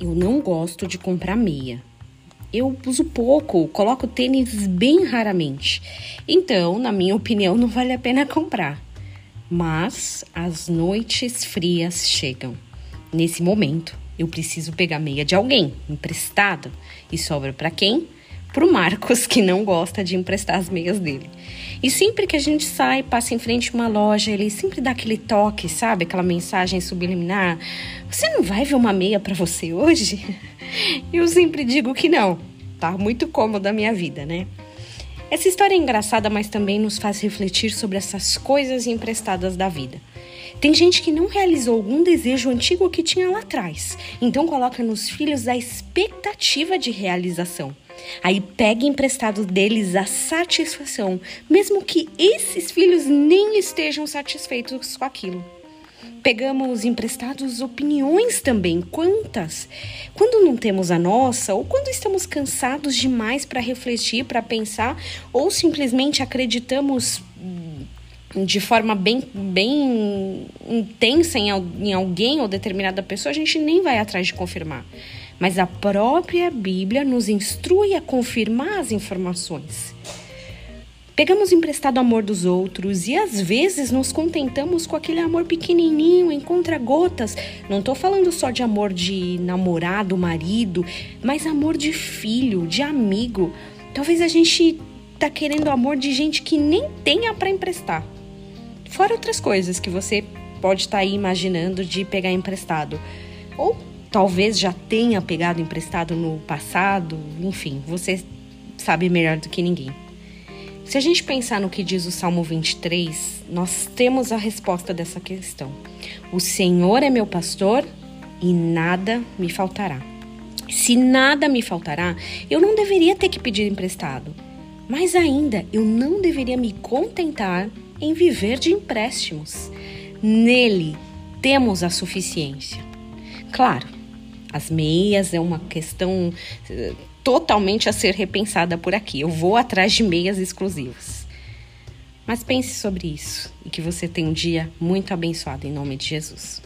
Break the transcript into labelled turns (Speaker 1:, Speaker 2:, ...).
Speaker 1: eu não gosto de comprar meia. Eu uso pouco, coloco tênis bem raramente. Então, na minha opinião, não vale a pena comprar. Mas as noites frias chegam. Nesse momento, eu preciso pegar meia de alguém, emprestada. E sobra para quem? Pro Marcos, que não gosta de emprestar as meias dele. E sempre que a gente sai, passa em frente uma loja, ele sempre dá aquele toque, sabe? Aquela mensagem subliminar. Você não vai ver uma meia para você hoje? Eu sempre digo que não. Tá muito cômodo a minha vida, né? Essa história é engraçada, mas também nos faz refletir sobre essas coisas emprestadas da vida. Tem gente que não realizou algum desejo antigo que tinha lá atrás, então coloca nos filhos a expectativa de realização. Aí pega emprestado deles a satisfação, mesmo que esses filhos nem estejam satisfeitos com aquilo. Pegamos emprestados opiniões também, quantas? Quando não temos a nossa, ou quando estamos cansados demais para refletir, para pensar, ou simplesmente acreditamos hum, de forma bem, bem intensa em, em alguém ou determinada pessoa, a gente nem vai atrás de confirmar mas a própria Bíblia nos instrui a confirmar as informações. Pegamos emprestado o amor dos outros e às vezes nos contentamos com aquele amor pequenininho, em contra-gotas. Não estou falando só de amor de namorado, marido, mas amor de filho, de amigo. Talvez a gente tá querendo amor de gente que nem tenha para emprestar. Fora outras coisas que você pode estar tá aí imaginando de pegar emprestado. Ou talvez já tenha pegado emprestado no passado, enfim, você sabe melhor do que ninguém. Se a gente pensar no que diz o Salmo 23, nós temos a resposta dessa questão. O Senhor é meu pastor e nada me faltará. Se nada me faltará, eu não deveria ter que pedir emprestado. Mas ainda, eu não deveria me contentar em viver de empréstimos. Nele temos a suficiência. Claro, as meias é uma questão eh, totalmente a ser repensada por aqui. Eu vou atrás de meias exclusivas. Mas pense sobre isso e que você tenha um dia muito abençoado em nome de Jesus.